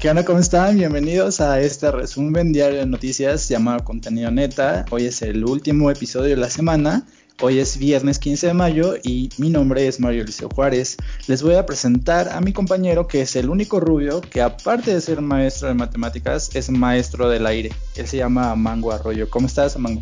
¿Qué onda? ¿Cómo están? Bienvenidos a este resumen diario de noticias llamado Contenido Neta. Hoy es el último episodio de la semana. Hoy es viernes 15 de mayo y mi nombre es Mario Liceo Juárez. Les voy a presentar a mi compañero que es el único rubio que aparte de ser maestro de matemáticas es maestro del aire. Él se llama Mango Arroyo. ¿Cómo estás, Mango?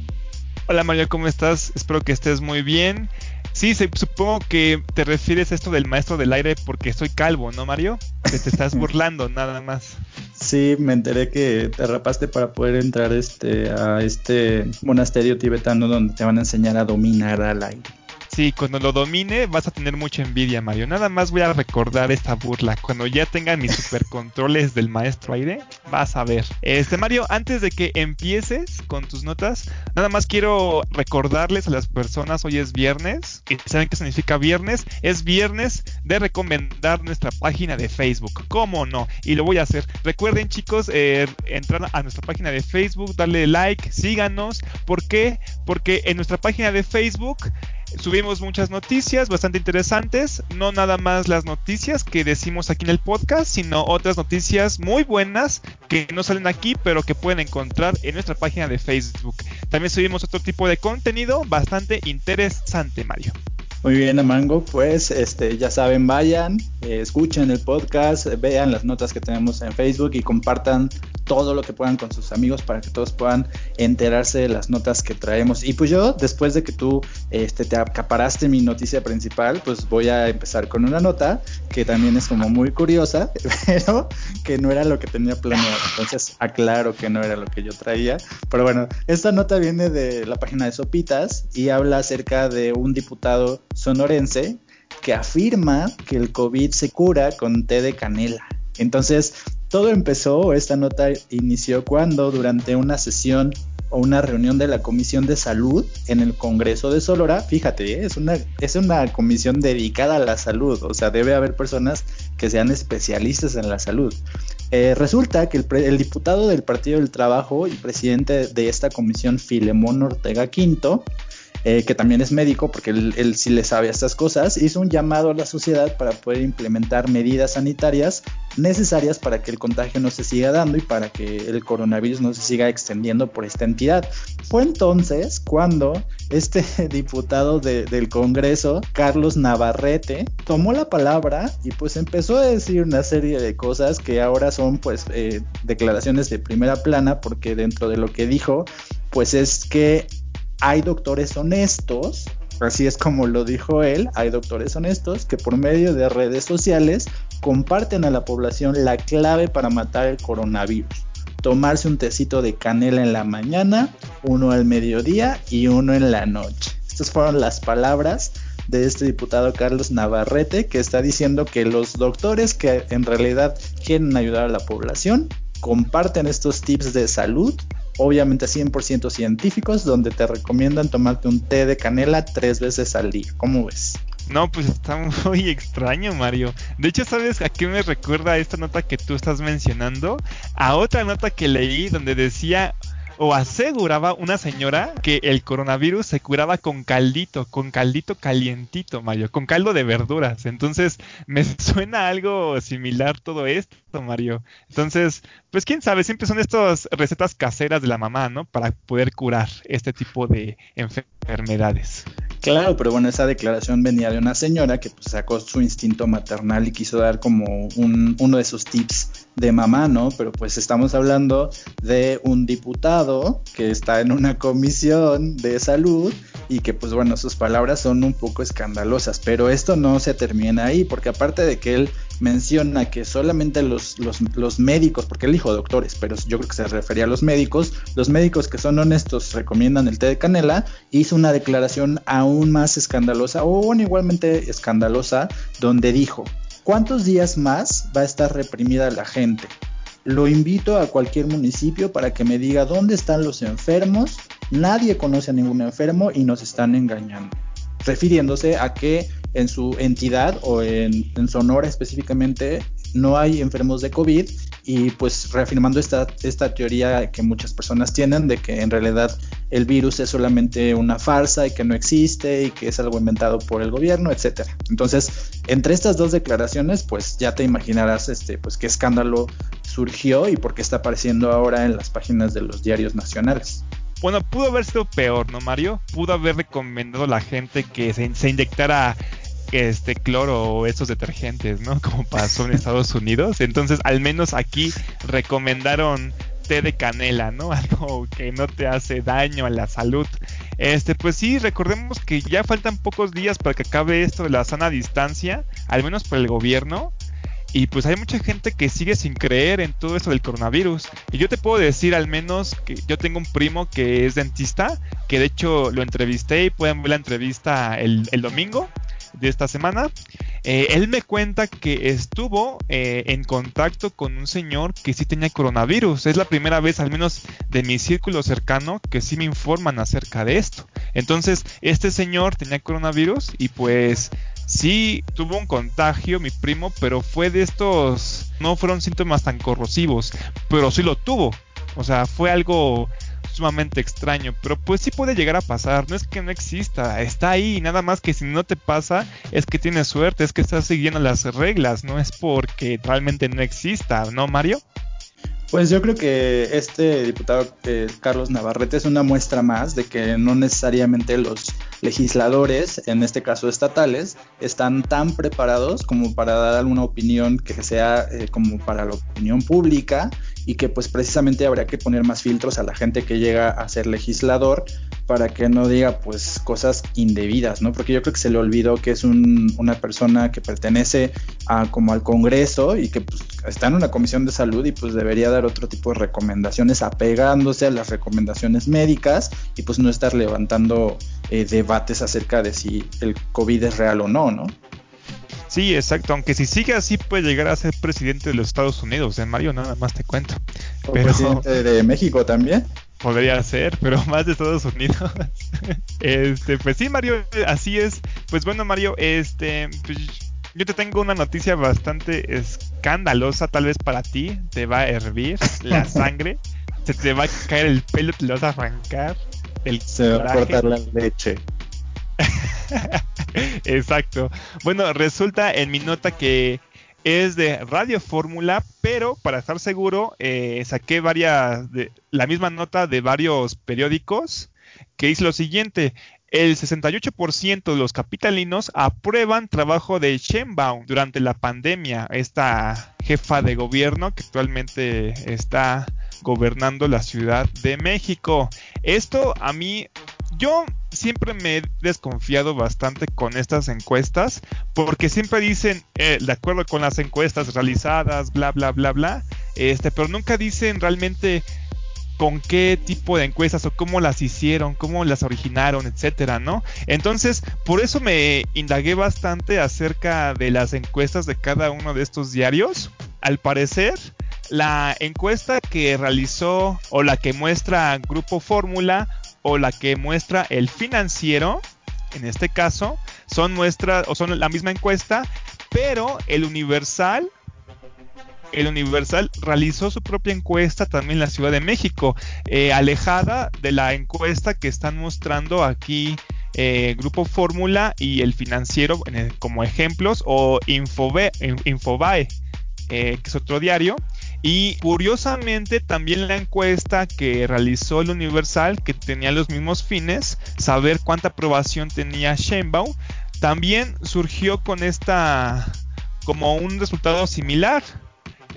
Hola Mario, ¿cómo estás? Espero que estés muy bien. Sí, supongo que te refieres a esto del maestro del aire porque soy calvo, ¿no, Mario? Que te estás burlando, nada más. Sí, me enteré que te rapaste para poder entrar este, a este monasterio tibetano donde te van a enseñar a dominar al aire. Sí, cuando lo domine vas a tener mucha envidia, Mario. Nada más voy a recordar esta burla. Cuando ya tenga mis supercontroles del maestro aire, vas a ver. Este, Mario, antes de que empieces con tus notas, nada más quiero recordarles a las personas, hoy es viernes, y saben qué significa viernes, es viernes de recomendar nuestra página de Facebook. ¿Cómo no? Y lo voy a hacer. Recuerden, chicos, eh, entrar a nuestra página de Facebook, darle like, síganos. ¿Por qué? Porque en nuestra página de Facebook subimos muchas noticias bastante interesantes, no nada más las noticias que decimos aquí en el podcast, sino otras noticias muy buenas que no salen aquí, pero que pueden encontrar en nuestra página de Facebook. También subimos otro tipo de contenido bastante interesante, Mario. Muy bien, Amango, pues este, ya saben, vayan, eh, escuchen el podcast, vean las notas que tenemos en Facebook y compartan todo lo que puedan con sus amigos para que todos puedan enterarse de las notas que traemos. Y pues yo, después de que tú este, te acaparaste mi noticia principal, pues voy a empezar con una nota que también es como muy curiosa, pero que no era lo que tenía planeado. Entonces aclaro que no era lo que yo traía. Pero bueno, esta nota viene de la página de Sopitas y habla acerca de un diputado sonorense que afirma que el COVID se cura con té de canela. Entonces, todo empezó, esta nota inició cuando durante una sesión o una reunión de la Comisión de Salud en el Congreso de Solora, fíjate, ¿eh? es, una, es una comisión dedicada a la salud, o sea, debe haber personas que sean especialistas en la salud. Eh, resulta que el, el, diputado del Partido del Trabajo y presidente de esta comisión, Filemón Ortega Quinto, eh, que también es médico, porque él, sí le sabe a estas cosas, hizo un llamado a la sociedad para poder implementar medidas sanitarias necesarias para que el contagio no se siga dando y para que el coronavirus no se siga extendiendo por esta entidad. Fue entonces cuando este diputado del Congreso, Carlos Navarrete, tomó la palabra y pues empezó a decir una serie de cosas que ahora son pues eh, declaraciones de primera plana porque dentro de lo que dijo pues es que hay doctores honestos, así es como lo dijo él, hay doctores honestos que por medio de redes sociales comparten a la población la clave para matar el coronavirus. Tomarse un tecito de canela en la mañana, uno al mediodía y uno en la noche. Estas fueron las palabras de este diputado Carlos Navarrete que está diciendo que los doctores que en realidad quieren ayudar a la población comparten estos tips de salud obviamente 100% científicos, donde te recomiendan tomarte un té de canela tres veces al día. ¿Cómo ves? No, pues está muy extraño, Mario. De hecho, ¿sabes a qué me recuerda esta nota que tú estás mencionando? A otra nota que leí donde decía o aseguraba una señora que el coronavirus se curaba con caldito, con caldito calientito, Mario, con caldo de verduras. Entonces, me suena algo similar todo esto, Mario. Entonces, pues quién sabe, siempre son estas recetas caseras de la mamá, ¿no? Para poder curar este tipo de enfermedades. Claro, pero bueno, esa declaración venía de una señora que pues, sacó su instinto maternal y quiso dar como un, uno de sus tips de mamá, ¿no? Pero pues estamos hablando de un diputado que está en una comisión de salud y que pues bueno, sus palabras son un poco escandalosas, pero esto no se termina ahí, porque aparte de que él menciona que solamente los, los, los, médicos, porque él dijo doctores, pero yo creo que se refería a los médicos, los médicos que son honestos recomiendan el té de canela, hizo una declaración aún más escandalosa, o igualmente escandalosa, donde dijo, ¿cuántos días más va a estar reprimida la gente? Lo invito a cualquier municipio para que me diga dónde están los enfermos. Nadie conoce a ningún enfermo y nos están engañando. Refiriéndose a que en su entidad o en, Sonora específicamente no hay enfermos de COVID y pues reafirmando esta, esta teoría que muchas personas tienen de que en realidad el virus es solamente una farsa y que no existe y que es algo inventado por el gobierno, etcétera. Entonces, entre estas dos declaraciones, pues ya te imaginarás este, pues qué escándalo surgió y por qué está apareciendo ahora en las páginas de los diarios nacionales. Bueno, pudo haber sido peor, ¿no, Mario? Pudo haber recomendado a la gente que se, inyectara este cloro o estos detergentes, ¿no? Como pasó en Estados Unidos. Entonces, al menos aquí recomendaron té de canela, ¿no? Algo que no te hace daño a la salud. Este, pues sí, recordemos que ya faltan pocos días para que acabe esto de la sana distancia, al menos por el gobierno. Y pues hay mucha gente que sigue sin creer en todo eso del coronavirus. Y yo te puedo decir al menos que yo tengo un primo que es dentista, que de hecho lo entrevisté y pueden ver la entrevista el, domingo de esta semana. Eh, él me cuenta que estuvo eh, en contacto con un señor que sí tenía coronavirus. Es la primera vez, al menos de mi círculo cercano, que sí me informan acerca de esto. Entonces, este señor tenía coronavirus y pues sí tuvo un contagio, mi primo, pero fue de estos, no fueron síntomas tan corrosivos, pero sí lo tuvo. O sea, fue algo sumamente extraño, pero pues sí puede llegar a pasar, no es que no exista, está ahí, nada más que si no te pasa es que tienes suerte, es que estás siguiendo las reglas, no es porque realmente no exista, ¿no, Mario? Pues yo creo que este diputado eh, Carlos Navarrete es una muestra más de que no necesariamente los legisladores, en este caso estatales, están tan preparados como para dar alguna opinión que sea eh, como para la opinión pública y que pues precisamente habría que poner más filtros a la gente que llega a ser legislador para que no diga pues cosas indebidas, ¿no? Porque yo creo que se le olvidó que es una persona que pertenece a como al Congreso y que pues, está en una comisión de salud y pues debería dar otro tipo de recomendaciones apegándose a las recomendaciones médicas y pues no estar levantando eh, debates acerca de si el COVID es real o no, ¿no? Sí, exacto. Aunque si sigue así puede llegar a ser presidente de los Estados Unidos, ¿eh, Mario? Nada más te cuento. ¿O presidente de México también? Podría ser, pero más de Estados Unidos. este, pues sí, Mario, así es. Pues bueno, Mario, este, pues yo te tengo una noticia bastante escandalosa, tal vez para ti. Te va a hervir la sangre, se te va a caer el pelo, te lo vas a arrancar. El se va a cortar la leche. Exacto. Bueno, resulta en mi nota que es de Radio Fórmula, pero para estar seguro, eh, saqué varias, de, la misma nota de varios periódicos que dice lo siguiente. El 68% de los capitalinos aprueban trabajo de Sheinbaum durante la pandemia, esta jefa de gobierno que actualmente está gobernando la Ciudad de México. Esto a mí yo siempre me he desconfiado bastante con estas encuestas porque siempre dicen eh, de acuerdo con las encuestas realizadas, bla, bla, bla, bla, este, pero nunca dicen realmente con qué tipo de encuestas o cómo las hicieron, cómo las originaron, etcétera, ¿no? Entonces, por eso me indagué bastante acerca de las encuestas de cada uno de estos diarios. Al parecer, la encuesta que realizó o la que muestra Grupo Fórmula o la que muestra el financiero, en este caso, son muestras o son la misma encuesta, pero el Universal el Universal realizó su propia encuesta también en la Ciudad de México, eh, alejada de la encuesta que están mostrando aquí eh, Grupo Fórmula y el financiero como ejemplos, o Infobae, eh, que es otro diario. Y curiosamente también la encuesta que realizó el Universal, que tenía los mismos fines, saber cuánta aprobación tenía Sheinbaum, también surgió con esta como un resultado similar.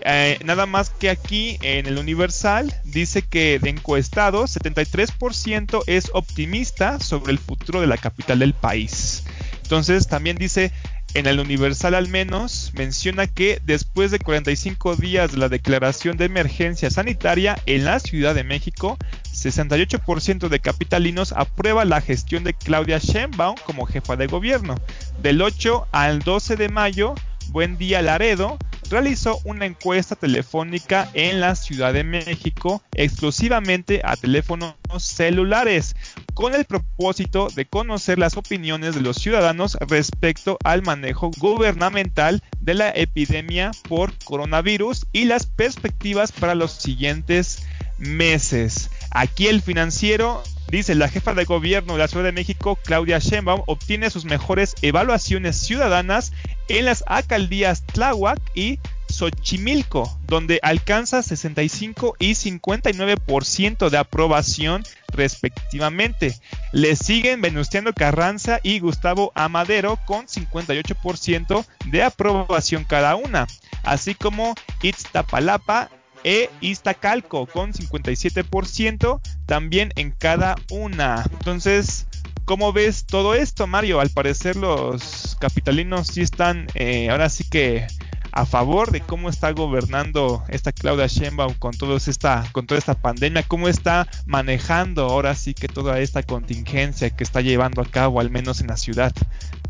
Eh, nada más que aquí en el Universal dice que de encuestados 73% es optimista sobre el futuro de la capital del país. Entonces también dice en el Universal al menos menciona que después de 45 días de la declaración de emergencia sanitaria en la Ciudad de México, 68% de capitalinos aprueba la gestión de Claudia Sheinbaum como jefa de gobierno. Del 8 al 12 de mayo, Buen Día Laredo realizó una encuesta telefónica en la Ciudad de México exclusivamente a teléfonos celulares con el propósito de conocer las opiniones de los ciudadanos respecto al manejo gubernamental de la epidemia por coronavirus y las perspectivas para los siguientes meses. Aquí el financiero Dice, la jefa de gobierno de la Ciudad de México, Claudia Sheinbaum, obtiene sus mejores evaluaciones ciudadanas en las alcaldías Tláhuac y Xochimilco, donde alcanza 65 y 59% de aprobación respectivamente. Le siguen Venustiano Carranza y Gustavo Amadero con 58% de aprobación cada una, así como Iztapalapa e Iztacalco con 57% también en cada una. Entonces, ¿cómo ves todo esto, Mario? Al parecer los capitalinos sí están eh, ahora sí que a favor de cómo está gobernando esta Claudia Sheinbaum con, todo esta, con toda esta pandemia, cómo está manejando ahora sí que toda esta contingencia que está llevando a cabo, al menos en la ciudad.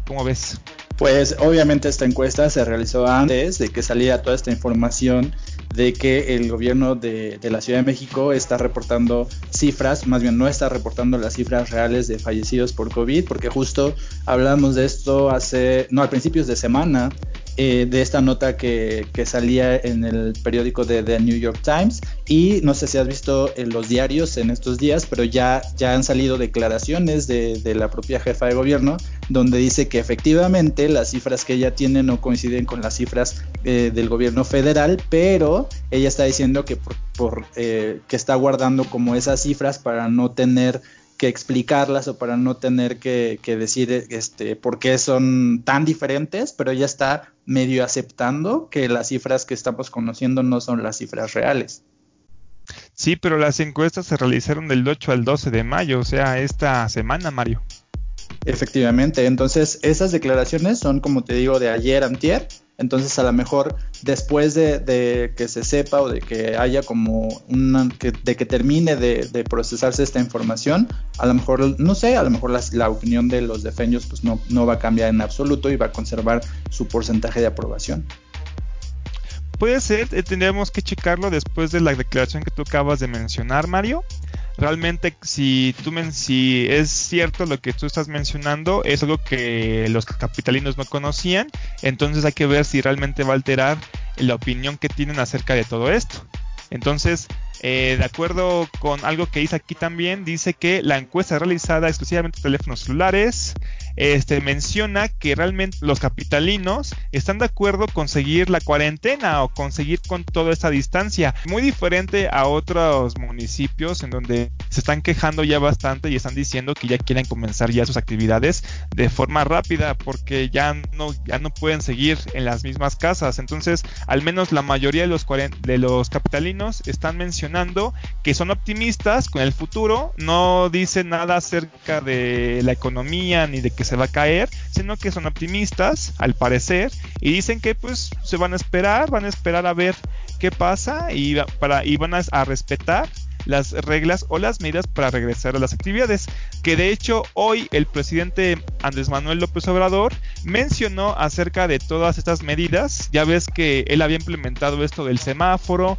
¿Cómo ves? Pues obviamente esta encuesta se realizó antes de que saliera toda esta información de que el gobierno de, de, la Ciudad de México está reportando cifras, más bien no está reportando las cifras reales de fallecidos por COVID, porque justo hablamos de esto hace, no, al principios de semana, eh, de esta nota que, que, salía en el periódico de The New York Times. Y no sé si has visto en los diarios en estos días, pero ya, ya han salido declaraciones de, de la propia jefa de gobierno donde dice que efectivamente las cifras que ella tiene no coinciden con las cifras eh, del gobierno federal, pero ella está diciendo que, por, por eh, que está guardando como esas cifras para no tener que explicarlas o para no tener que, que, decir este, por qué son tan diferentes, pero ella está medio aceptando que las cifras que estamos conociendo no son las cifras reales. Sí, pero las encuestas se realizaron del 8 al 12 de mayo, o sea, esta semana, Mario. Efectivamente, entonces esas declaraciones son, como te digo, de ayer, antier, entonces a lo mejor después de, que se sepa o de que haya como una, que, de que termine de, procesarse esta información, a lo mejor, no sé, a lo mejor la, opinión de los defenios pues no, no va a cambiar en absoluto y va a conservar su porcentaje de aprobación. Puede ser, eh, tendríamos que checarlo después de la declaración que tú acabas de mencionar, Mario realmente si tú men si es cierto lo que tú estás mencionando es algo que los capitalinos no conocían entonces hay que ver si realmente va a alterar la opinión que tienen acerca de todo esto. Entonces eh, de acuerdo con algo que dice aquí también, dice que la encuesta realizada exclusivamente en teléfonos celulares este, menciona que realmente los capitalinos están de acuerdo con seguir la cuarentena o conseguir con toda esta distancia. Muy diferente a otros municipios en donde se están quejando ya bastante y están diciendo que ya quieren comenzar ya sus actividades de forma rápida porque ya no, ya no pueden seguir en las mismas casas. Entonces, al menos la mayoría de los, de los capitalinos están mencionando que son optimistas con el futuro, no dicen nada acerca de la economía ni de que se va a caer, sino que son optimistas, al parecer, y dicen que pues se van a esperar, van a esperar a ver qué pasa y, para, y van a, a respetar las reglas o las medidas para regresar a las actividades. Que de hecho hoy el presidente Andrés Manuel López Obrador mencionó acerca de todas estas medidas. Ya ves que él había implementado esto del semáforo.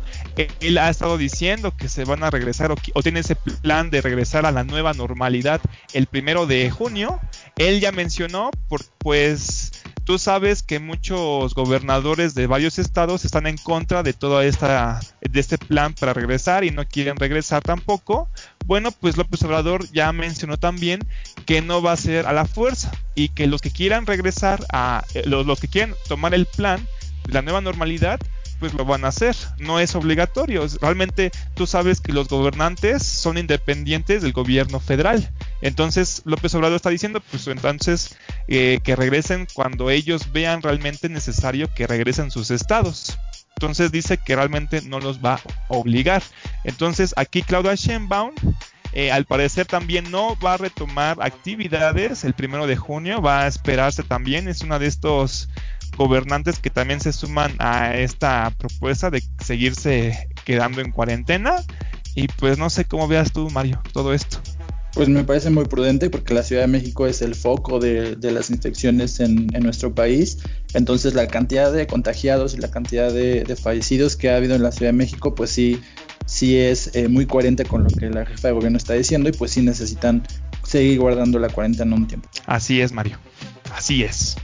Él ha estado diciendo que se van a regresar o, tiene ese plan de regresar a la nueva normalidad el primero de junio. Él ya mencionó, pues Tú sabes que muchos gobernadores de varios estados están en contra de toda esta de este plan para regresar y no quieren regresar tampoco. Bueno, pues López Obrador ya mencionó también que no va a ser a la fuerza y que los que quieran regresar a eh, los, los que quieran tomar el plan de la nueva normalidad pues lo van a hacer. No es obligatorio. Realmente tú sabes que los gobernantes son independientes del gobierno federal. Entonces López Obrador está diciendo, pues entonces eh, que regresen cuando ellos vean realmente necesario que regresen sus estados. Entonces dice que realmente no los va a obligar. Entonces aquí Claudia Sheinbaum eh, al parecer también no va a retomar actividades el primero de junio, va a esperarse también, es una de estos gobernantes que también se suman a esta propuesta de seguirse quedando en cuarentena. Y pues no sé cómo veas tú, Mario, todo esto. Pues me parece muy prudente porque la Ciudad de México es el foco de, de las infecciones en, en, nuestro país. Entonces la cantidad de contagiados y la cantidad de, de fallecidos que ha habido en la Ciudad de México, pues sí, sí es eh, muy coherente con lo que la jefa de gobierno está diciendo y pues sí necesitan seguir guardando la cuarentena un tiempo. Así es, Mario. Así es.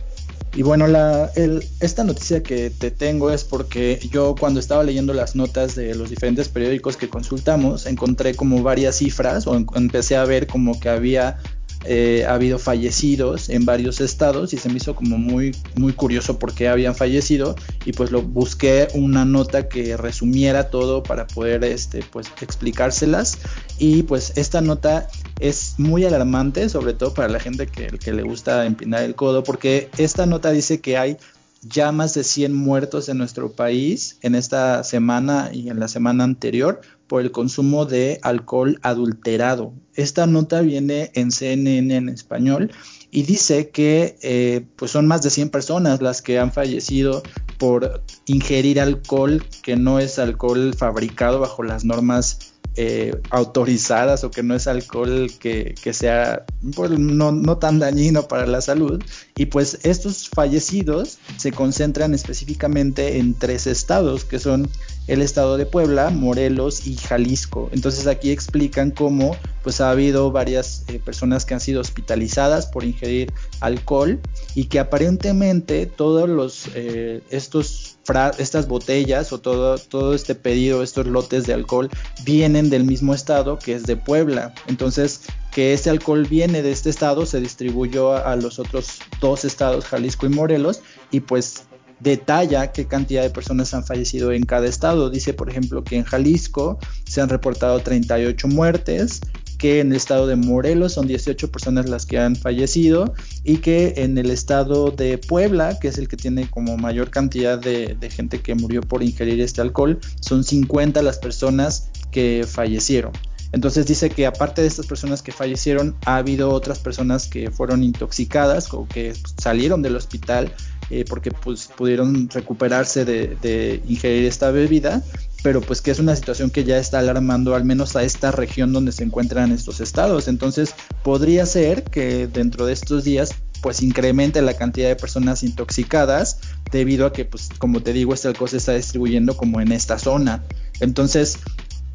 Y bueno, la, el, esta noticia que te tengo es porque yo cuando estaba leyendo las notas de los diferentes periódicos que consultamos, encontré como varias cifras o empecé a ver como que había eh, ha habido fallecidos en varios estados y se me hizo como muy, muy curioso por qué habían fallecido y pues lo busqué una nota que resumiera todo para poder este, pues, explicárselas. Y pues esta nota es muy alarmante, sobre todo para la gente que, que le gusta empinar el codo, porque esta nota dice que hay ya más de 100 muertos en nuestro país en esta semana y en la semana anterior por el consumo de alcohol adulterado. Esta nota viene en CNN en español y dice que eh, pues son más de 100 personas las que han fallecido por ingerir alcohol que no es alcohol fabricado bajo las normas eh, autorizadas o que no es alcohol que, sea pues, no, no, tan dañino para la salud. Y pues estos fallecidos se concentran específicamente en tres estados, que son el estado de Puebla, Morelos y Jalisco. Entonces aquí explican cómo pues ha habido varias eh, personas que han sido hospitalizadas por ingerir alcohol y que aparentemente todos los eh, estos estas botellas o todo, todo este pedido, estos lotes de alcohol vienen del mismo estado que es de Puebla. Entonces, que este alcohol viene de este estado, se distribuyó a, a los otros dos estados, Jalisco y Morelos, y pues detalla qué cantidad de personas han fallecido en cada estado. Dice, por ejemplo, que en Jalisco se han reportado 38 muertes, que en el estado de Morelos son 18 personas las que han fallecido y que en el estado de Puebla, que es el que tiene como mayor cantidad de, de gente que murió por ingerir este alcohol, son 50 las personas que fallecieron. Entonces dice que aparte de estas personas que fallecieron, ha habido otras personas que fueron intoxicadas o que salieron del hospital eh, porque pues, pudieron recuperarse de, ingerir esta bebida, pero pues que es una situación que ya está alarmando al menos a esta región donde se encuentran estos estados. Entonces podría ser que dentro de estos días pues incremente la cantidad de personas intoxicadas debido a que pues como te digo este alcohol se está distribuyendo como en esta zona. Entonces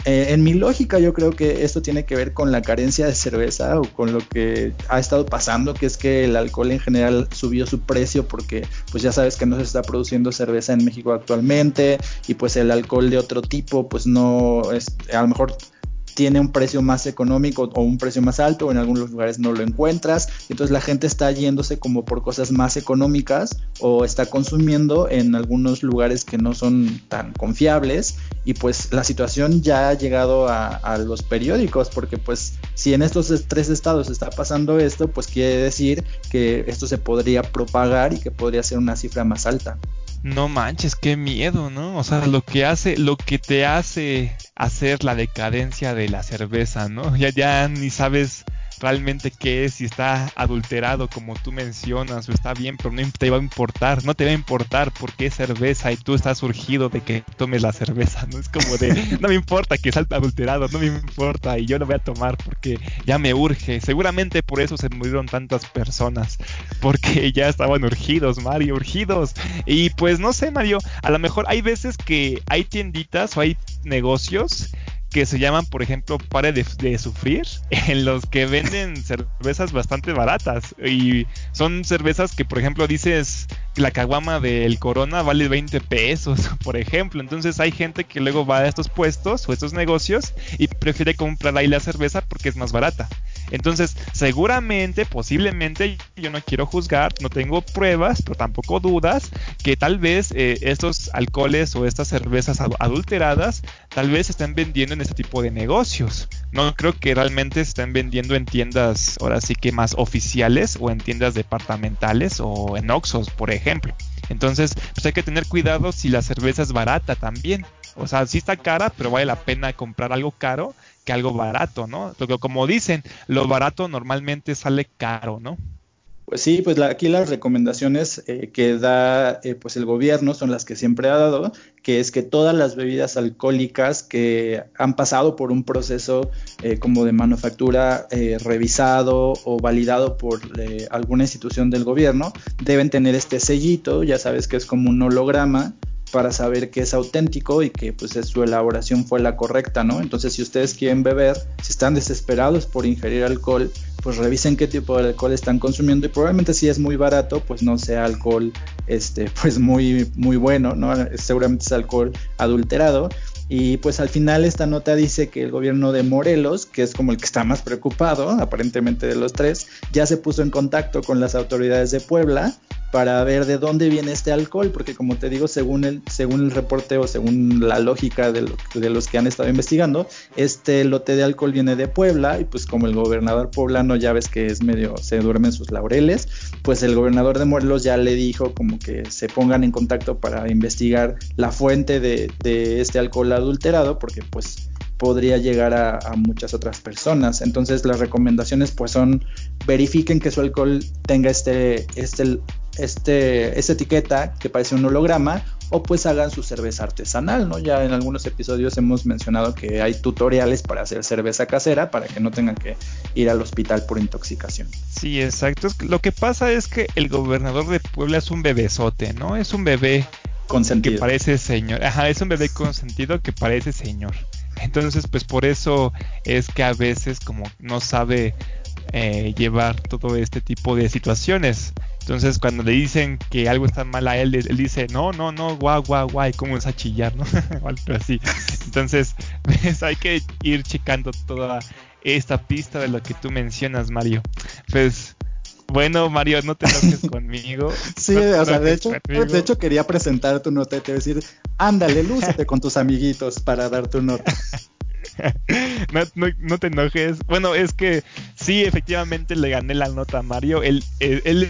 eh, en mi lógica yo creo que esto tiene que ver con la carencia de cerveza o con lo que ha estado pasando, que es que el alcohol en general subió su precio porque pues ya sabes que no se está produciendo cerveza en México actualmente y pues el alcohol de otro tipo pues no es a lo mejor tiene un precio más económico o un precio más alto, o en algunos lugares no lo encuentras, entonces la gente está yéndose como por cosas más económicas o está consumiendo en algunos lugares que no son tan confiables y pues la situación ya ha llegado a, a los periódicos porque pues si en estos tres estados está pasando esto, pues quiere decir que esto se podría propagar y que podría ser una cifra más alta. No manches, qué miedo, ¿no? O sea, lo que hace, lo que te hace hacer la decadencia de la cerveza, ¿no? Ya, ya ni sabes realmente qué es, si está adulterado como tú mencionas o está bien, pero no te va a importar, no te va a importar porque es cerveza y tú estás surgido de que tomes la cerveza, no es como de, no me importa que sea adulterado, no me importa y yo lo voy a tomar porque ya me urge, seguramente por eso se murieron tantas personas, porque ya estaban urgidos, Mario, urgidos, y pues no sé, Mario, a lo mejor hay veces que hay tienditas o hay negocios que se llaman, por ejemplo, Pare de, Sufrir, en los que venden cervezas bastante baratas. Y son cervezas que, por ejemplo, dices la caguama del Corona vale 20 pesos, por ejemplo. Entonces hay gente que luego va a estos puestos o estos negocios y prefiere comprar ahí la cerveza porque es más barata. Entonces, seguramente, posiblemente, yo no quiero juzgar, no tengo pruebas, pero tampoco dudas, que tal vez eh, estos alcoholes o estas cervezas adulteradas, tal vez se estén vendiendo en este tipo de negocios. No creo que realmente se estén vendiendo en tiendas, ahora sí que más oficiales, o en tiendas departamentales, o en Oxxos, por ejemplo. Entonces, pues hay que tener cuidado si la cerveza es barata también. O sea, sí está cara, pero vale la pena comprar algo caro que algo barato, ¿no? Porque como dicen, lo barato normalmente sale caro, ¿no? Pues sí, pues aquí las recomendaciones eh, que da eh, pues el gobierno son las que siempre ha dado, que es que todas las bebidas alcohólicas que han pasado por un proceso eh, como de manufactura revisado o validado por alguna institución del gobierno deben tener este sellito, ya sabes que es como un holograma para saber que es auténtico y que pues su elaboración fue la correcta, ¿no? Entonces si ustedes quieren beber, si están desesperados por ingerir alcohol, pues revisen qué tipo de alcohol están consumiendo y probablemente si es muy barato, pues no sea alcohol este pues muy muy bueno, ¿no? Seguramente es alcohol adulterado Y pues al final esta nota dice que el gobierno de Morelos, que es como el que está más preocupado, aparentemente de los tres, ya se puso en contacto con las autoridades de Puebla para ver de dónde viene este alcohol, porque como te digo, según el, según el reporte o según la lógica de, los que han estado investigando, este lote de alcohol viene de Puebla y pues como el gobernador poblano ya ves que es medio, se duerme en sus laureles, pues el gobernador de Morelos ya le dijo como que se pongan en contacto para investigar la fuente de, de este alcohol adulterado, porque pues podría llegar a, a, muchas otras personas. Entonces las recomendaciones pues son verifiquen que su alcohol tenga este, este este, esta etiqueta que parece un holograma o pues hagan su cerveza artesanal, ¿no? Ya en algunos episodios hemos mencionado que hay tutoriales para hacer cerveza casera para que no tengan que ir al hospital por intoxicación. Sí, exacto. Lo que pasa es que el gobernador de Puebla es un bebesote, ¿no? Es un bebé consentido. que parece señor. Ajá, es un bebé consentido que parece señor. Entonces, pues por eso es que a veces como no sabe eh, llevar todo este tipo de situaciones. Entonces, cuando le dicen que algo está mal a él, él dice, no, no, no, guau, guau, guau, y es a chillar, ¿no? algo así. Entonces, pues, hay que ir checando toda esta pista de lo que tú mencionas, Mario. Pues, bueno, Mario, no te enojes conmigo. Sí, o sea, de hecho, de hecho quería presentar tu nota y te decir, ándale, lúcete con tus amiguitos para dar tu nota. no, no, te enojes. Bueno, es que sí, efectivamente le gané la nota a Mario. Él, él,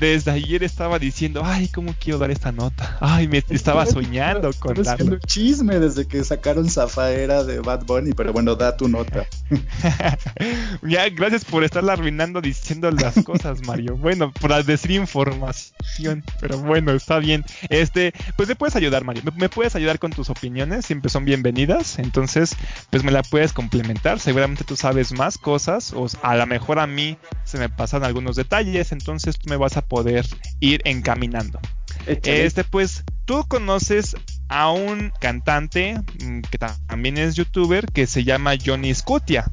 desde ayer estaba diciendo, ay, ¿cómo quiero dar esta nota? Ay, me estaba soñando con darlo. chisme desde que sacaron Zafaera de Bad Bunny, pero bueno, da tu nota. ya, gracias por estarla arruinando diciendo las cosas, Mario. Bueno, por decir información, pero bueno, está bien. Este, pues me puedes ayudar, Mario. Me, puedes ayudar con tus opiniones, siempre son bienvenidas. Entonces, pues me la puedes complementar. Seguramente tú sabes más cosas, o a lo mejor a mí se me pasan algunos detalles, entonces tú me vas a poder ir encaminando. Este, pues, tú conoces a un cantante mm, que también es youtuber que se llama Johnny Scutia.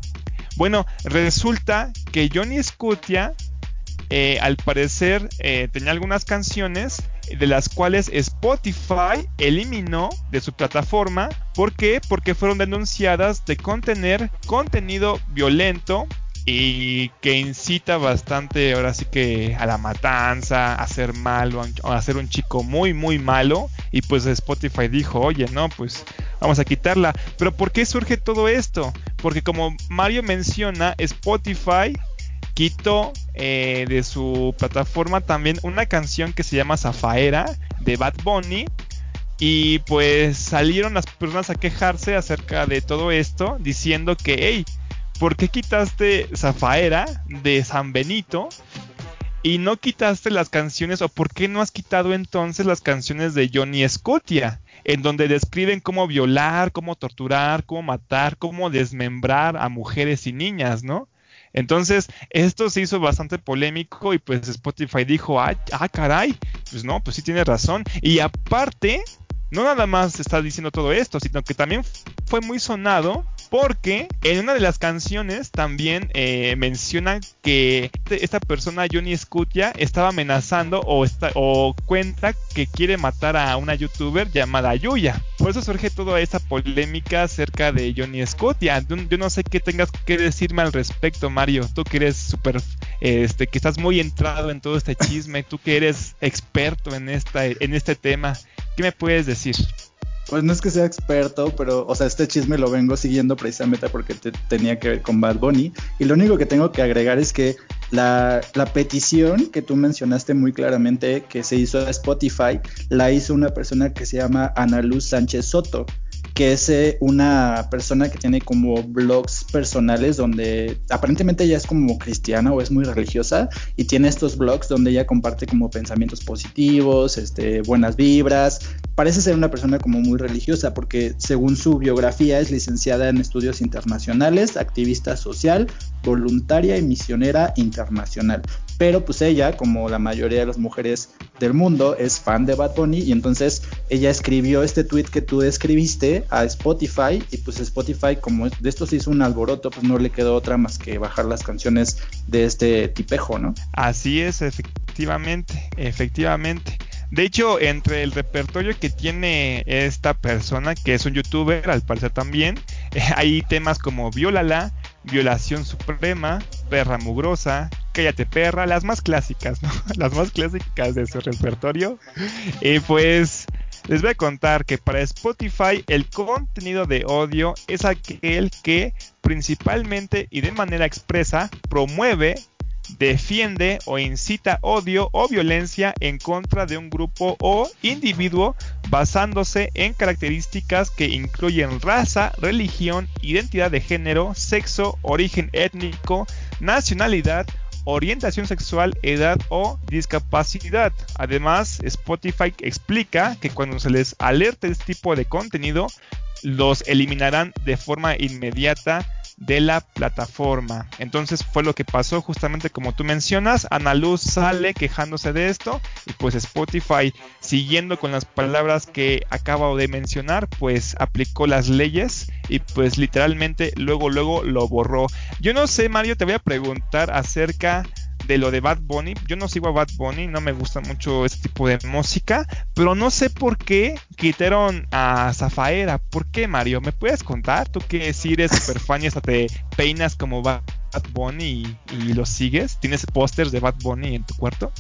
Bueno, resulta que Johnny Scutia eh, al parecer eh, tenía algunas canciones de las cuales Spotify eliminó de su plataforma. ¿Por qué? Porque fueron denunciadas de contener contenido violento y que incita bastante ahora sí que a la matanza, a ser malo, a ser un chico muy muy malo y pues Spotify dijo, oye, no, pues vamos a quitarla. Pero ¿por qué surge todo esto? Porque como Mario menciona, Spotify quitó eh, de su plataforma también una canción que se llama Zafaera de Bad Bunny. Y pues salieron las personas a quejarse acerca de todo esto, diciendo que, hey, ¿por qué quitaste Zafaera de San Benito? Y no quitaste las canciones, o por qué no has quitado entonces las canciones de Johnny Scotia, en donde describen cómo violar, cómo torturar, cómo matar, cómo desmembrar a mujeres y niñas, ¿no? Entonces, esto se hizo bastante polémico y pues Spotify dijo, ah, ah caray, pues no, pues sí tiene razón. Y aparte, no nada más está diciendo todo esto, sino que también fue muy sonado porque en una de las canciones también eh, menciona que este, esta persona, Johnny Scutia, estaba amenazando o, o cuenta que quiere matar a una youtuber llamada Yuya. Por eso surge toda esa polémica acerca de Johnny Scutia. Yo, no sé qué tengas que decirme al respecto, Mario. Tú que eres súper, este, que estás muy entrado en todo este chisme, tú que eres experto en, esta, en este tema, ¿qué me puedes decir? Pues no es que sea experto, pero, o sea, este chisme lo vengo siguiendo precisamente porque tenía que ver con Bad Bunny. Y lo único que tengo que agregar es que la, petición que tú mencionaste muy claramente que se hizo a Spotify, la hizo una persona que se llama Ana Luz Sánchez Soto que es eh, una persona que tiene como blogs personales donde aparentemente ella es como cristiana o es muy religiosa y tiene estos blogs donde ella comparte como pensamientos positivos, este, buenas vibras. Parece ser una persona como muy religiosa porque según su biografía es licenciada en estudios internacionales, activista social, voluntaria y misionera internacional. Pero pues ella, como la mayoría de las mujeres del mundo, es fan de Bad Bunny y entonces ella escribió este tweet que tú escribiste a Spotify y pues Spotify como de esto se hizo un alboroto, pues no le quedó otra más que bajar las canciones de este tipejo, ¿no? Así es, efectivamente, efectivamente. De hecho, entre el repertorio que tiene esta persona, que es un youtuber, al parecer también, hay temas como Violala, Violación Suprema, Perra Mugrosa, Cállate Perra, las más clásicas, ¿no? Las más clásicas de su repertorio. Y pues les voy a contar que para Spotify el contenido de odio es aquel que principalmente y de manera expresa promueve defiende o incita odio o violencia en contra de un grupo o individuo basándose en características que incluyen raza, religión, identidad de género, sexo, origen étnico, nacionalidad, orientación sexual, edad o discapacidad. Además, Spotify explica que cuando se les alerte este tipo de contenido, los eliminarán de forma inmediata de la plataforma. Entonces fue lo que pasó justamente como tú mencionas. Ana Luz sale quejándose de esto y pues Spotify siguiendo con las palabras que acabo de mencionar pues aplicó las leyes y pues literalmente luego luego lo borró. Yo no sé Mario, te voy a preguntar acerca de lo de Bad Bunny. Yo no sigo a Bad Bunny, no me gusta mucho este tipo de música, pero no sé por qué quitaron a Zafaera. ¿Por qué, Mario? ¿Me puedes contar? Tú que si eres super fan y hasta te peinas como Bad Bunny y, lo sigues. ¿Tienes pósters de Bad Bunny en tu cuarto?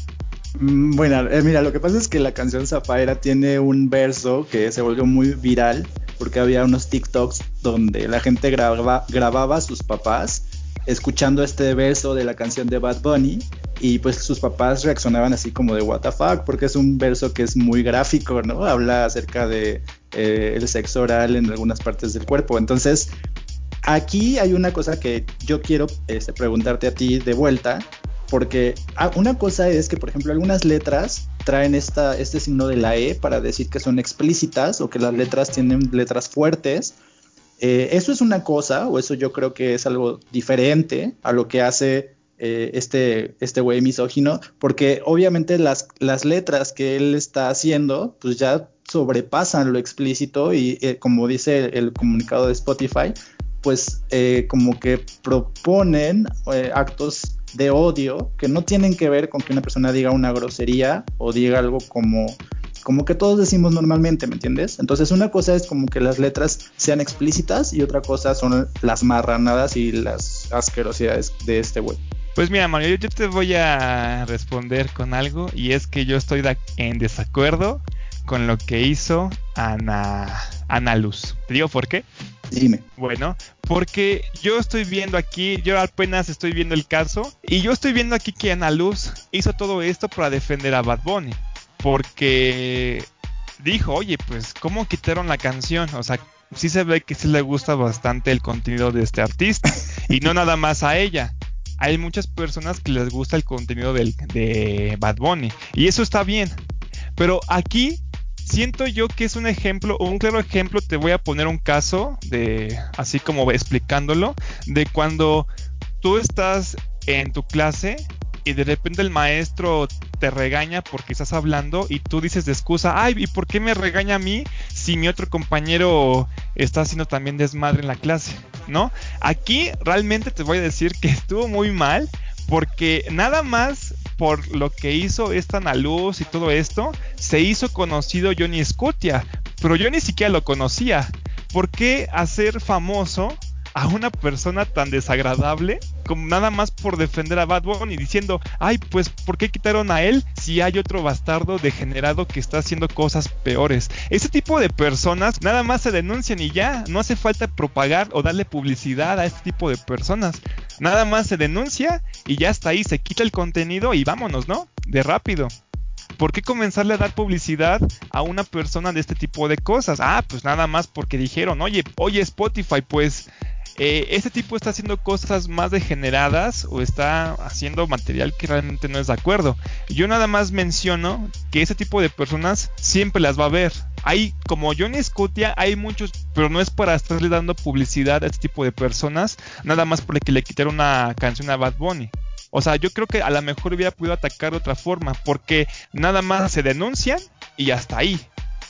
Mm, bueno, eh, mira, lo que pasa es que la canción Zafaera tiene un verso que se volvió muy viral porque había unos TikToks donde la gente grababa a sus papás escuchando este verso de la canción de Bad Bunny y pues sus papás reaccionaban así como de what the fuck porque es un verso que es muy gráfico, ¿no? Habla acerca de eh, el sexo oral en algunas partes del cuerpo. Entonces, aquí hay una cosa que yo quiero este, preguntarte a ti de vuelta porque ah, una cosa es que, por ejemplo, algunas letras traen esta, este signo de la E para decir que son explícitas o que las letras tienen letras fuertes eh, eso es una cosa, o eso yo creo que es algo diferente a lo que hace eh, este, este güey misógino, porque obviamente las, las letras que él está haciendo, pues ya sobrepasan lo explícito y eh, como dice el, comunicado de Spotify, pues como que proponen actos de odio que no tienen que ver con que una persona diga una grosería o diga algo como como que todos decimos normalmente, ¿me entiendes? Entonces una cosa es como que las letras sean explícitas y otra cosa son las marranadas y las asquerosidades de este güey. Pues mira, Mario, yo te voy a responder con algo y es que yo estoy en desacuerdo con lo que hizo Ana, Ana Luz. ¿Te digo por qué? Dime. Bueno, porque yo estoy viendo aquí, yo apenas estoy viendo el caso y yo estoy viendo aquí que Ana Luz hizo todo esto para defender a Bad Bunny porque dijo, oye, pues, ¿cómo quitaron la canción? O sea, sí se ve que sí le gusta bastante el contenido de este artista y no nada más a ella. Hay muchas personas que les gusta el contenido de Bad Bunny y eso está bien. Pero aquí siento yo que es un ejemplo, un claro ejemplo, te voy a poner un caso de, así como explicándolo, de cuando tú estás en tu clase y de repente el maestro te regaña porque estás hablando y tú dices de excusa, ay, ¿y por qué me regaña a mí si mi otro compañero está haciendo también desmadre en la clase? ¿No? Aquí realmente te voy a decir que estuvo muy mal porque nada más por lo que hizo esta Analuz y todo esto, se hizo conocido Johnny Scutia, pero yo ni siquiera lo conocía. ¿Por qué hacer famoso a una persona tan desagradable como nada más por defender a Bad Bunny diciendo, ay, pues, ¿por qué quitaron a él si hay otro bastardo degenerado que está haciendo cosas peores? Ese tipo de personas nada más se denuncian y ya, no hace falta propagar o darle publicidad a este tipo de personas. Nada más se denuncia y ya está ahí, se quita el contenido y vámonos, ¿no? De rápido. ¿Por qué comenzarle a dar publicidad a una persona de este tipo de cosas? Ah, pues nada más porque dijeron, oye, oye Spotify, pues eh, este tipo está haciendo cosas más degeneradas o está haciendo material que realmente no es de acuerdo. Yo nada más menciono que ese tipo de personas siempre las va a ver. Hay, como Johnny Scotia, hay muchos, pero no es para estarle dando publicidad a este tipo de personas, nada más porque le quitaron una canción a Bad Bunny. O sea, yo creo que a lo mejor hubiera podido atacar de otra forma, porque nada más se denuncian y hasta ahí.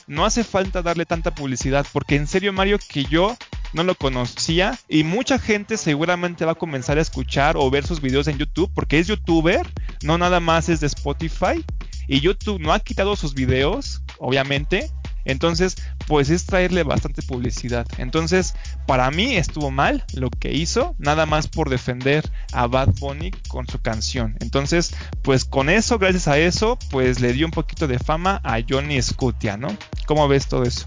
No hace falta darle tanta publicidad, porque en serio, Mario, que yo no lo conocía y mucha gente seguramente va a comenzar a escuchar o ver sus videos en YouTube porque es youtuber, no nada más es de Spotify y YouTube no ha quitado sus videos, obviamente, entonces, pues es traerle bastante publicidad. Entonces, para mí estuvo mal lo que hizo, nada más por defender a Bad Bunny con su canción. Entonces, pues con eso, gracias a eso, pues le dio un poquito de fama a Johnny Scutia, ¿no? ¿Cómo ves todo eso?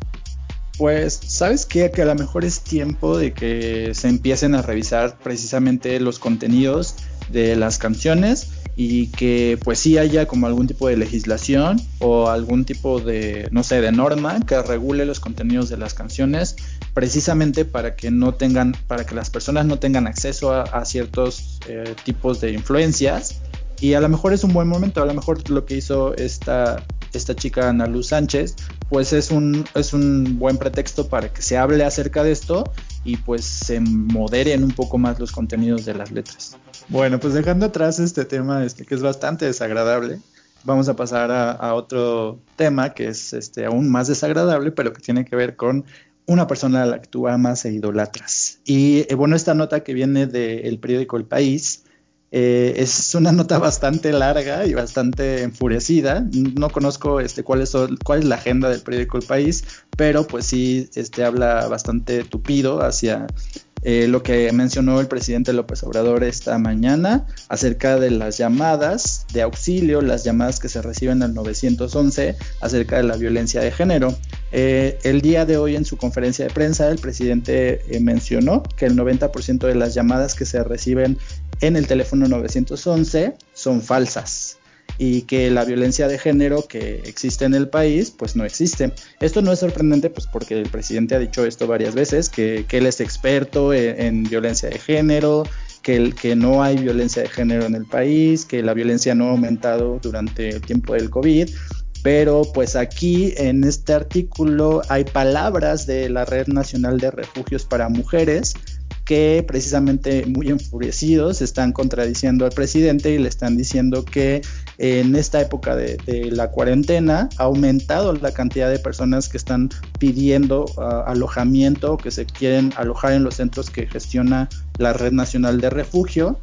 Pues, ¿sabes qué? Que a lo mejor es tiempo de que se empiecen a revisar precisamente los contenidos de las canciones y que pues sí haya como algún tipo de legislación o algún tipo de, no sé, de norma que regule los contenidos de las canciones precisamente para que no tengan, para que las personas no tengan acceso a, ciertos eh, tipos de influencias y a lo mejor es un buen momento, a lo mejor lo que hizo esta, esta chica Ana Luz Sánchez pues es un, es un buen pretexto para que se hable acerca de esto y pues se moderen un poco más los contenidos de las letras. Bueno, pues dejando atrás este tema este, que es bastante desagradable, vamos a pasar a, otro tema que es este, aún más desagradable, pero que tiene que ver con una persona a la que tú amas e idolatras. Y eh, bueno, esta nota que viene del periódico El País eh, es una nota bastante larga y bastante enfurecida. No conozco este, cuál, es, cuál es la agenda del periódico El País, pero pues sí este, habla bastante tupido hacia eh, lo que mencionó el presidente López Obrador esta mañana acerca de las llamadas de auxilio, las llamadas que se reciben al 911 acerca de la violencia de género. Eh, el día de hoy en su conferencia de prensa el presidente mencionó que el 90% de las llamadas que se reciben en el teléfono 911 son falsas y que la violencia de género que existe en el país pues no existe. Esto no es sorprendente pues porque el presidente ha dicho esto varias veces, que, él es experto en, violencia de género, que, que no hay violencia de género en el país, que la violencia no ha aumentado durante el tiempo del COVID. Pero pues aquí en este artículo hay palabras de la Red Nacional de Refugios para Mujeres que precisamente muy enfurecidos están contradiciendo al presidente y le están diciendo que en esta época de, la cuarentena ha aumentado la cantidad de personas que están pidiendo uh, alojamiento, que se quieren alojar en los centros que gestiona la Red Nacional de Refugio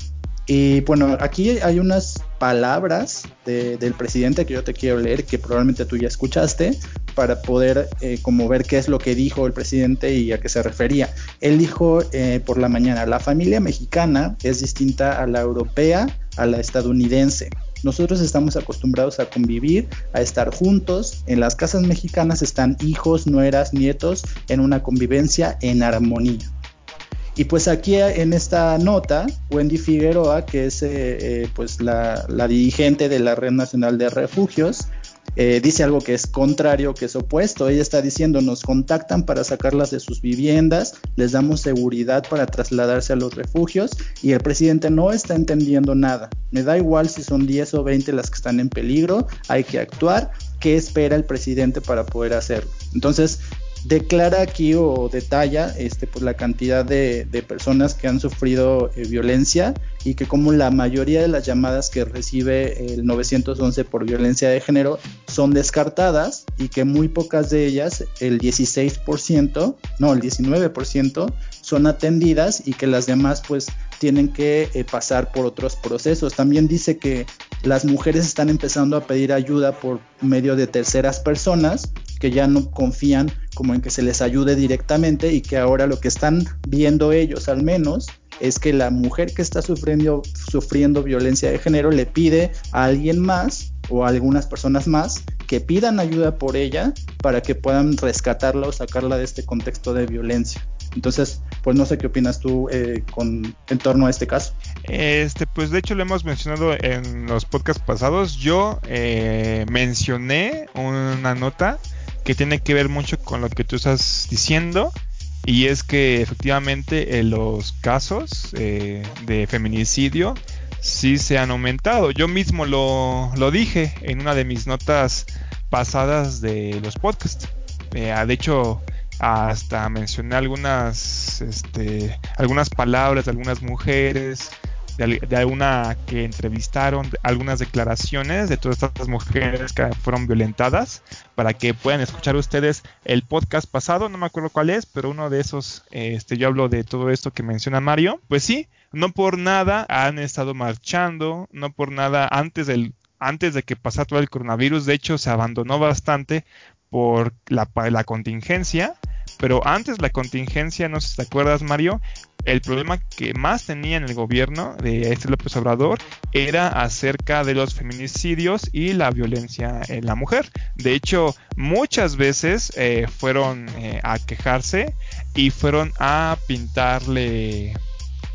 y bueno, aquí hay unas palabras del presidente que yo te quiero leer, que probablemente tú ya escuchaste, para poder eh, como ver qué es lo que dijo el presidente y a qué se refería. Él dijo eh, por la mañana, la familia mexicana es distinta a la europea, a la estadounidense. Nosotros estamos acostumbrados a convivir, a estar juntos. En las casas mexicanas están hijos, nueras, nietos, en una convivencia en armonía. Y pues aquí en esta nota, Wendy Figueroa, que es eh, eh, pues la, dirigente de la Red Nacional de Refugios, eh, dice algo que es contrario, que es opuesto. Ella está diciendo, nos contactan para sacarlas de sus viviendas, les damos seguridad para trasladarse a los refugios y el presidente no está entendiendo nada. Me da igual si son 10 o 20 las que están en peligro, hay que actuar. ¿Qué espera el presidente para poder hacerlo? Entonces, declara aquí o detalla este, pues, la cantidad de, personas que han sufrido eh, violencia y que como la mayoría de las llamadas que recibe el 911 por violencia de género son descartadas y que muy pocas de ellas, el 16%, no, el 19% son atendidas y que las demás pues tienen que eh, pasar por otros procesos. También dice que las mujeres están empezando a pedir ayuda por medio de terceras personas que ya no confían como en que se les ayude directamente y que ahora lo que están viendo ellos al menos es que la mujer que está sufriendo, sufriendo violencia de género le pide a alguien más o a algunas personas más que pidan ayuda por ella para que puedan rescatarla o sacarla de este contexto de violencia. Entonces, pues no sé qué opinas tú eh, con en torno a este caso. Este, pues de hecho lo hemos mencionado en los podcasts pasados. Yo eh, mencioné una nota que tiene que ver mucho con lo que tú estás diciendo y es que efectivamente en los casos eh, de feminicidio sí se han aumentado. Yo mismo lo, lo, dije en una de mis notas pasadas de los podcasts. Eh, de hecho, hasta mencioné algunas, este, algunas palabras de algunas mujeres de, alguna que entrevistaron, algunas declaraciones de todas estas mujeres que fueron violentadas, para que puedan escuchar ustedes el podcast pasado, no me acuerdo cuál es, pero uno de esos, este, yo hablo de todo esto que menciona Mario, pues sí, no por nada han estado marchando, no por nada antes del antes de que pasara todo el coronavirus, de hecho se abandonó bastante por la, la contingencia, pero antes la contingencia, no sé si te acuerdas Mario, el problema que más tenía en el gobierno de este López Obrador era acerca de los feminicidios y la violencia en la mujer. De hecho, muchas veces eh, fueron eh, a quejarse y fueron a pintarle,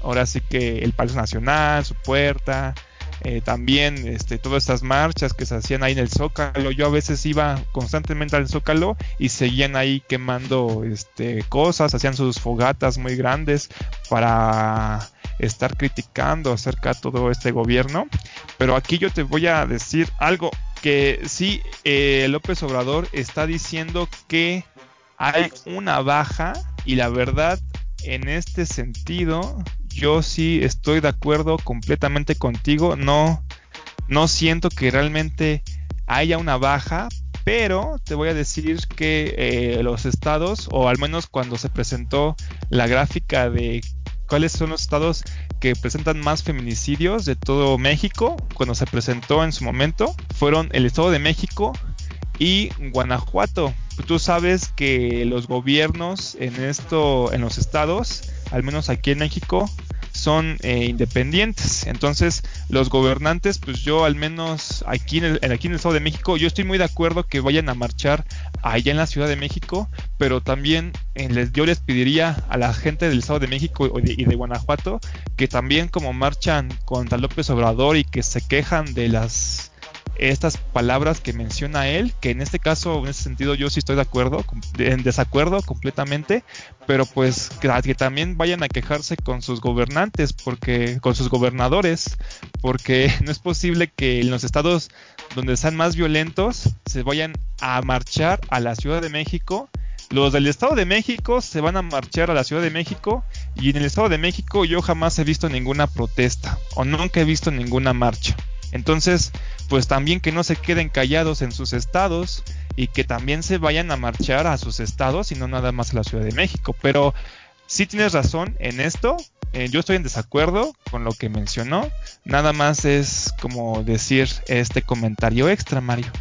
ahora sí que el Palacio Nacional, su puerta, eh, también este, todas estas marchas que se hacían ahí en el Zócalo. Yo a veces iba constantemente al Zócalo y seguían ahí quemando este, cosas, hacían sus fogatas muy grandes para estar criticando acerca de todo este gobierno. Pero aquí yo te voy a decir algo que sí, eh, López Obrador está diciendo que hay una baja y la verdad en este sentido yo sí estoy de acuerdo completamente contigo. No, no siento que realmente haya una baja, pero te voy a decir que eh, los estados, o al menos cuando se presentó la gráfica de cuáles son los estados que presentan más feminicidios de todo México, cuando se presentó en su momento, fueron el Estado de México y Guanajuato. Tú sabes que los gobiernos en esto, en los estados, al menos aquí en México, son eh, independientes. Entonces, los gobernantes, pues yo al menos aquí en, el, aquí en el Estado de México, yo estoy muy de acuerdo que vayan a marchar allá en la Ciudad de México, pero también eh, les, yo les pediría a la gente del Estado de México y de Guanajuato que también como marchan contra López Obrador y que se quejan de las estas palabras que menciona él, que en este caso, en ese sentido, yo sí estoy de acuerdo, en desacuerdo completamente, pero pues que, también vayan a quejarse con sus gobernantes, porque, con sus gobernadores, porque no es posible que en los estados donde están más violentos se vayan a marchar a la Ciudad de México. Los del Estado de México se van a marchar a la Ciudad de México y en el Estado de México yo jamás he visto ninguna protesta o nunca he visto ninguna marcha. Entonces, pues también que no se queden callados en sus estados y que también se vayan a marchar a sus estados y no nada más a la Ciudad de México. Pero sí tienes razón en esto. Eh, yo estoy en desacuerdo con lo que mencionó. Nada más es como decir este comentario extra, Mario.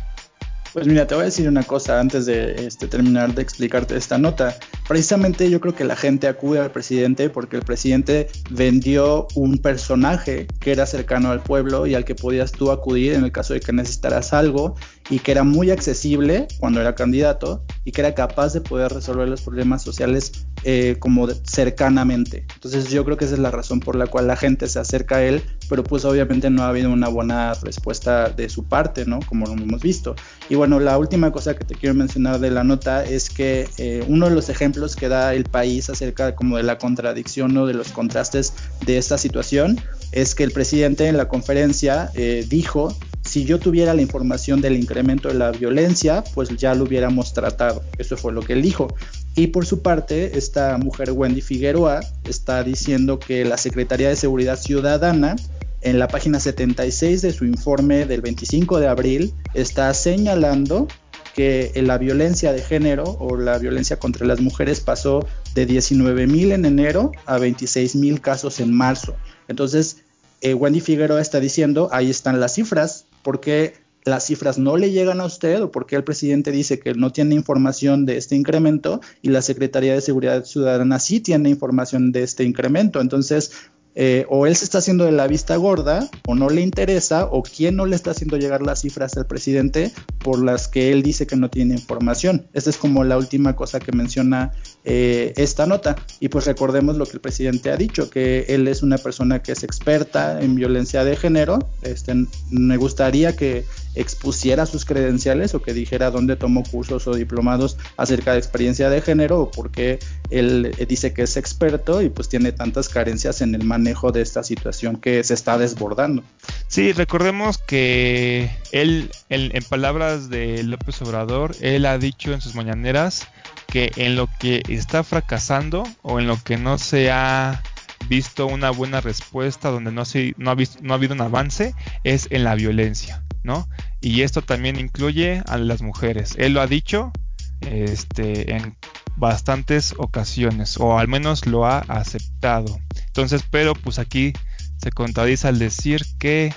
Pues mira, te voy a decir una cosa antes de este, terminar de explicarte esta nota. Precisamente yo creo que la gente acude al presidente porque el presidente vendió un personaje que era cercano al pueblo y al que podías tú acudir en el caso de que necesitaras algo y que era muy accesible cuando era candidato y que era capaz de poder resolver los problemas sociales eh, como cercanamente. Entonces yo creo que esa es la razón por la cual la gente se acerca a él, pero pues obviamente no ha habido una buena respuesta de su parte, ¿no? Como lo hemos visto. Y bueno, la última cosa que te quiero mencionar de la nota es que eh, uno de los ejemplos que da el país acerca como de la contradicción o de los contrastes de esta situación es que el presidente en la conferencia eh, dijo si yo tuviera la información del incremento de la violencia, pues ya lo hubiéramos tratado. Eso fue lo que él dijo. Y por su parte, esta mujer Wendy Figueroa está diciendo que la Secretaría de Seguridad Ciudadana en la página 76 de su informe del 25 de abril está señalando que la violencia de género o la violencia contra las mujeres pasó de 19 mil en enero a 26 mil casos en marzo. Entonces, eh, Wendy Figueroa está diciendo, ahí están las cifras, ¿por qué las cifras no le llegan a usted o por qué el presidente dice que no tiene información de este incremento y la Secretaría de Seguridad Ciudadana sí tiene información de este incremento? Entonces, eh, o él se está haciendo de la vista gorda, o no le interesa, o quién no le está haciendo llegar las cifras al presidente por las que él dice que no tiene información. Esa es como la última cosa que menciona eh, esta nota. Y pues recordemos lo que el presidente ha dicho, que él es una persona que es experta en violencia de género. Este, me gustaría que expusiera sus credenciales o que dijera dónde tomó cursos o diplomados acerca de experiencia de género o por qué él dice que es experto y pues tiene tantas carencias en el manejo de esta situación que se está desbordando. Sí, recordemos que él, en palabras de López Obrador, él ha dicho en sus mañaneras que en lo que está fracasando o en lo que no se ha visto una buena respuesta, donde no, se, no, ha, visto, no ha habido un avance, es en la violencia, ¿no? Y esto también incluye a las mujeres. Él lo ha dicho este, en bastantes ocasiones, o al menos lo ha aceptado. Entonces, pero pues aquí se contradice al decir que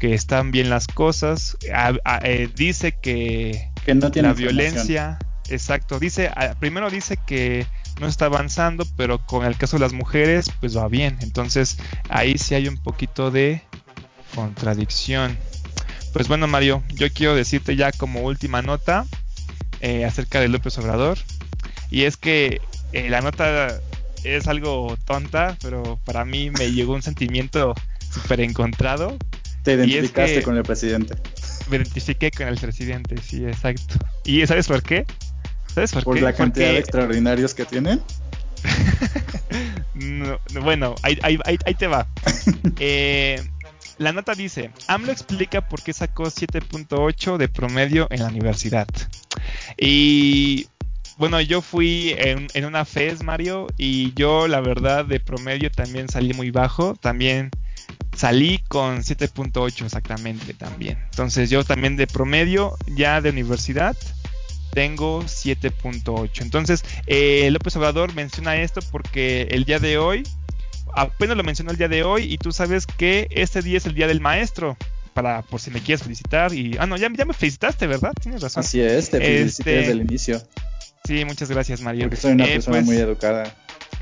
que están bien las cosas, eh, dice que, que no tiene la violencia, exacto, dice, primero dice que no está avanzando, pero con el caso de las mujeres, pues va bien. Entonces ahí sí hay un poquito de contradicción. Pues bueno, Mario, yo quiero decirte ya como última nota eh, acerca de López Obrador. Y es que eh, la nota es algo tonta, pero para mí me llegó un sentimiento súper encontrado. Te identificaste con el presidente. Me identifiqué con el presidente, sí, exacto. ¿Y sabes por qué? ¿Sabes por, por la cantidad de extraordinarios que tienen. bueno, ahí, te va. Eh, la nota dice, AMLO explica por qué sacó 7.8 de promedio en la universidad. Y bueno, yo fui en, en, una FES, Mario, y yo la verdad de promedio también salí muy bajo. También salí con 7.8 exactamente también. Entonces yo también de promedio ya de universidad tengo 7.8. Entonces, eh, López Obrador menciona esto porque el día de hoy, apenas lo mencionó el día de hoy, y tú sabes que este día es el día del maestro. Para, por si me quieres felicitar y ah no ya, ya me felicitaste verdad tienes razón así es te felicité desde el este, inicio sí muchas gracias Mario porque soy una eh, persona pues, muy educada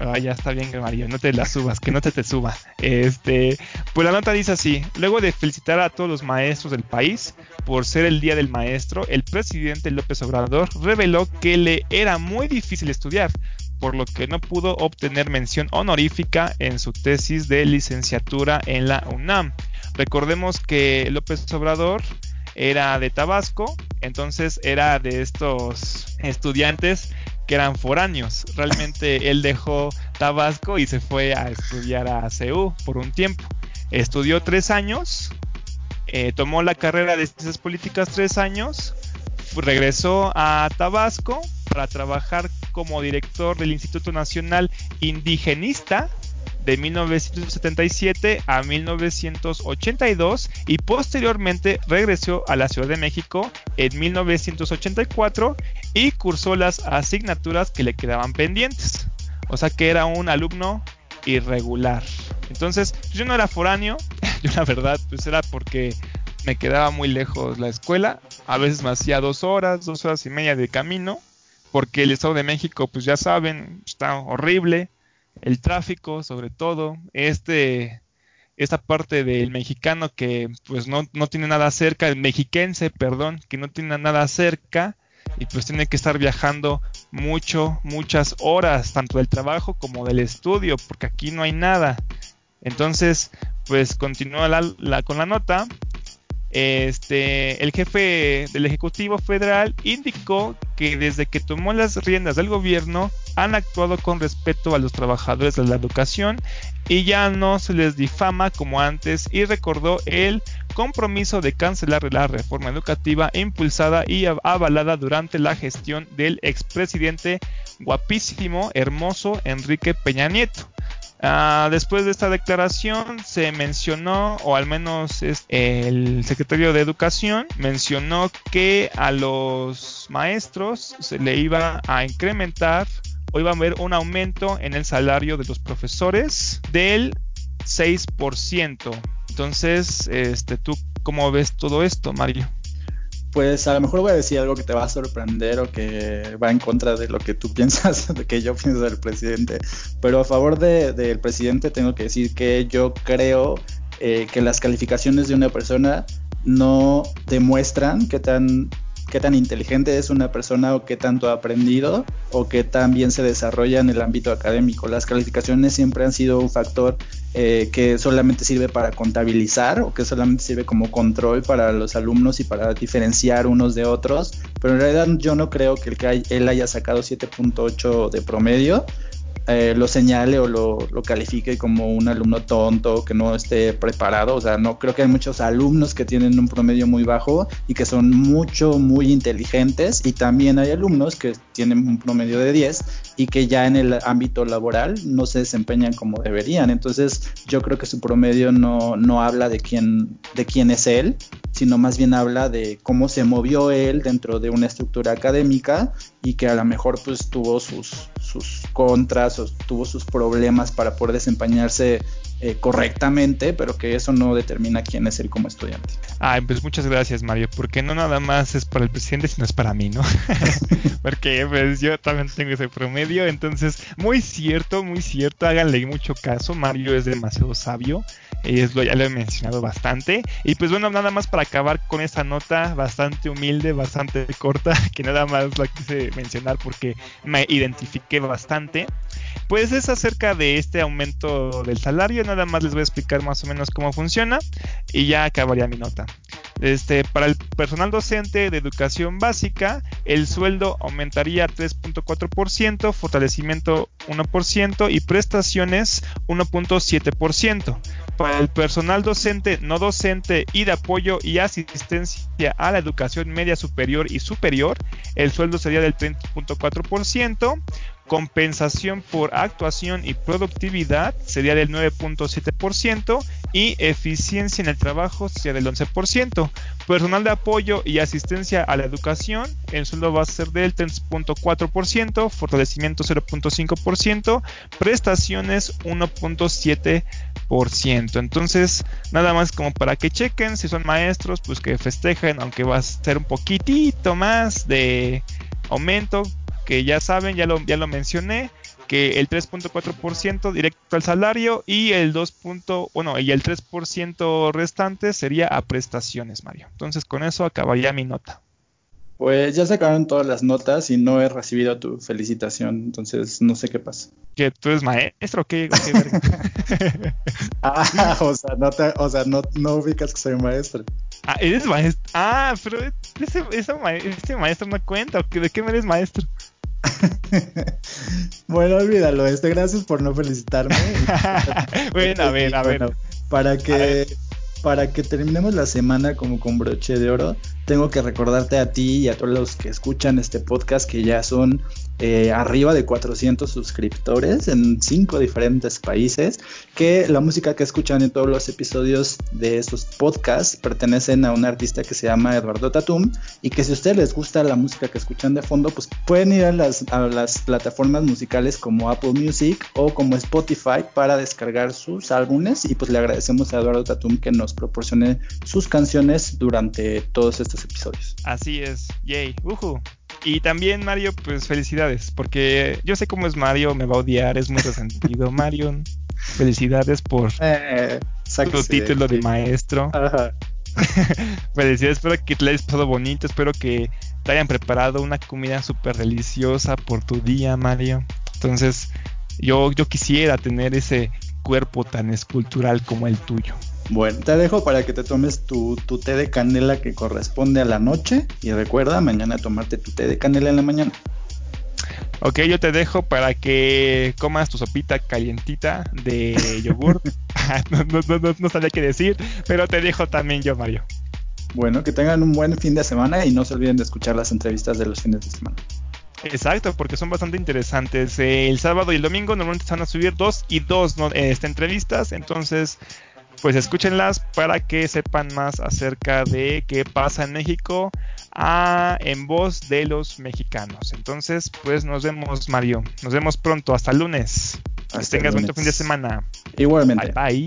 Ah, ya está bien, Mario, no te la subas, que no te te suba. Este, pues la nota dice así: luego de felicitar a todos los maestros del país por ser el día del maestro, el presidente López Obrador reveló que le era muy difícil estudiar, por lo que no pudo obtener mención honorífica en su tesis de licenciatura en la UNAM. Recordemos que López Obrador era de Tabasco, entonces era de estos estudiantes que eran foráneos. Realmente él dejó Tabasco y se fue a estudiar a CEU por un tiempo. Estudió tres años, eh, tomó la carrera de ciencias políticas tres años, regresó a Tabasco para trabajar como director del Instituto Nacional Indigenista de 1977 a 1982 y posteriormente regresó a la Ciudad de México en 1984 y cursó las asignaturas que le quedaban pendientes. O sea que era un alumno irregular. Entonces, yo no era foráneo, yo la verdad, pues era porque me quedaba muy lejos la escuela. A veces me hacía dos horas, dos horas y media de camino, porque el Estado de México, pues ya saben, está horrible el tráfico sobre todo, este, esta parte del mexicano que pues no, no tiene nada cerca, el mexiquense, perdón, que no tiene nada cerca y pues tiene que estar viajando mucho, muchas horas, tanto del trabajo como del estudio, porque aquí no hay nada. Entonces, pues continúa la, con la nota. Este, el jefe del Ejecutivo Federal indicó que desde que tomó las riendas del gobierno han actuado con respeto a los trabajadores de la educación y ya no se les difama como antes y recordó el compromiso de cancelar la reforma educativa impulsada y avalada durante la gestión del expresidente guapísimo, hermoso Enrique Peña Nieto. Ah, después de esta declaración se mencionó, o al menos el secretario de Educación mencionó que a los maestros se le iba a incrementar o iba a haber un aumento en el salario de los profesores del 6%. Entonces, este, ¿tú cómo ves todo esto, Mario? Pues a lo mejor voy a decir algo que te va a sorprender o que va en contra de lo que tú piensas, de que yo pienso del presidente. Pero a favor del presidente tengo que decir que yo creo eh, que las calificaciones de una persona no demuestran qué tan qué tan inteligente es una persona o qué tanto ha aprendido o qué tan bien se desarrolla en el ámbito académico. Las calificaciones siempre han sido un factor eh, que solamente sirve para contabilizar o que solamente sirve como control para los alumnos y para diferenciar unos de otros, pero en realidad yo no creo que, el que él haya sacado 7.8 de promedio eh, lo señale o lo, califique como un alumno tonto que no esté preparado. O sea, no creo que hay muchos alumnos que tienen un promedio muy bajo y que son mucho, muy inteligentes. Y también hay alumnos que tienen un promedio de 10 y que ya en el ámbito laboral no se desempeñan como deberían. Entonces, yo creo que su promedio no, no habla de quién, de quién es él, sino más bien habla de cómo se movió él dentro de una estructura académica y que a lo mejor pues tuvo sus, sus contras tuvo sus problemas para poder desempeñarse eh, correctamente, pero que eso no determina quién es él como estudiante. Ay, pues muchas gracias, Mario, porque no nada más es para el presidente, sino es para mí, ¿no? porque pues yo también tengo ese promedio, entonces, muy cierto, muy cierto, háganle mucho caso, Mario es demasiado sabio, es lo, ya lo he mencionado bastante, y pues bueno, nada más para acabar con esa nota bastante humilde, bastante corta, que nada más la quise mencionar porque me identifiqué bastante, pues es acerca de este aumento del salario, nada más les voy a explicar más o menos cómo funciona y ya acabaría mi nota. Este, para el personal docente de educación básica, el sueldo aumentaría 3.4%, fortalecimiento 1% y prestaciones 1.7%. Para el personal docente, no docente y de apoyo y asistencia a la educación media superior y superior, el sueldo sería del 30.4%, compensación por actuación y productividad sería del 9.7% y eficiencia en el trabajo sería del 11%. Personal de apoyo y asistencia a la educación, el sueldo va a ser del 3.4%, fortalecimiento 0.5%, prestaciones 1.7%. Entonces, nada más como para que chequen si son maestros, pues que festejen, aunque va a ser un poquitito más de aumento que ya saben, ya lo, ya lo mencioné, que el 3.4% directo al salario y el 2. bueno, y el 3% restante sería a prestaciones, Mario. Entonces con eso acabaría mi nota. Pues ya se acabaron todas las notas y no he recibido tu felicitación, entonces no sé qué pasa. ¿Que tú eres maestro o qué? ah, o sea, no, o sea no, no ubicas que soy maestro. Ah, eres maestro. Ah, pero ese, ese maestro no cuenta. ¿De qué me eres maestro? bueno, olvídalo. Este, gracias por no felicitarme. bueno, a ver, a ver. para que para que terminemos la semana como con broche de oro, tengo que recordarte a ti y a todos los que escuchan este podcast que ya son eh, arriba de 400 suscriptores en cinco diferentes países, que la música que escuchan en todos los episodios de estos podcasts pertenecen a un artista que se llama Eduardo Tatum y que si a ustedes les gusta la música que escuchan de fondo, pues pueden ir a las, a las plataformas musicales como Apple Music o como Spotify para descargar sus álbumes y pues le agradecemos a Eduardo Tatum que nos proporcione sus canciones durante todos estos episodios. Así es, yay, uhu. Y también Mario, pues felicidades, porque yo sé cómo es Mario, me va a odiar, es muy resentido. Mario, felicidades por eh, tu título de, maestro. felicidades, espero que te hayas pasado bonito, espero que te hayan preparado una comida súper deliciosa por tu día, Mario. Entonces, yo, yo quisiera tener ese cuerpo tan escultural como el tuyo. Bueno, te dejo para que te tomes tu, té de canela que corresponde a la noche y recuerda mañana tomarte tu té de canela en la mañana. Ok, yo te dejo para que comas tu sopita calientita de yogur. no, no, no, no sabía qué decir, pero te dejo también yo, Mario. Bueno, que tengan un buen fin de semana y no se olviden de escuchar las entrevistas de los fines de semana. Exacto, porque son bastante interesantes. el sábado y el domingo normalmente se van a subir dos y dos este, entrevistas, entonces pues escúchenlas para que sepan más acerca de qué pasa en México ah, en voz de los mexicanos. Entonces, pues nos vemos, Mario. Nos vemos pronto. Hasta lunes. que tengas buen fin de semana. Igualmente. Bye bye.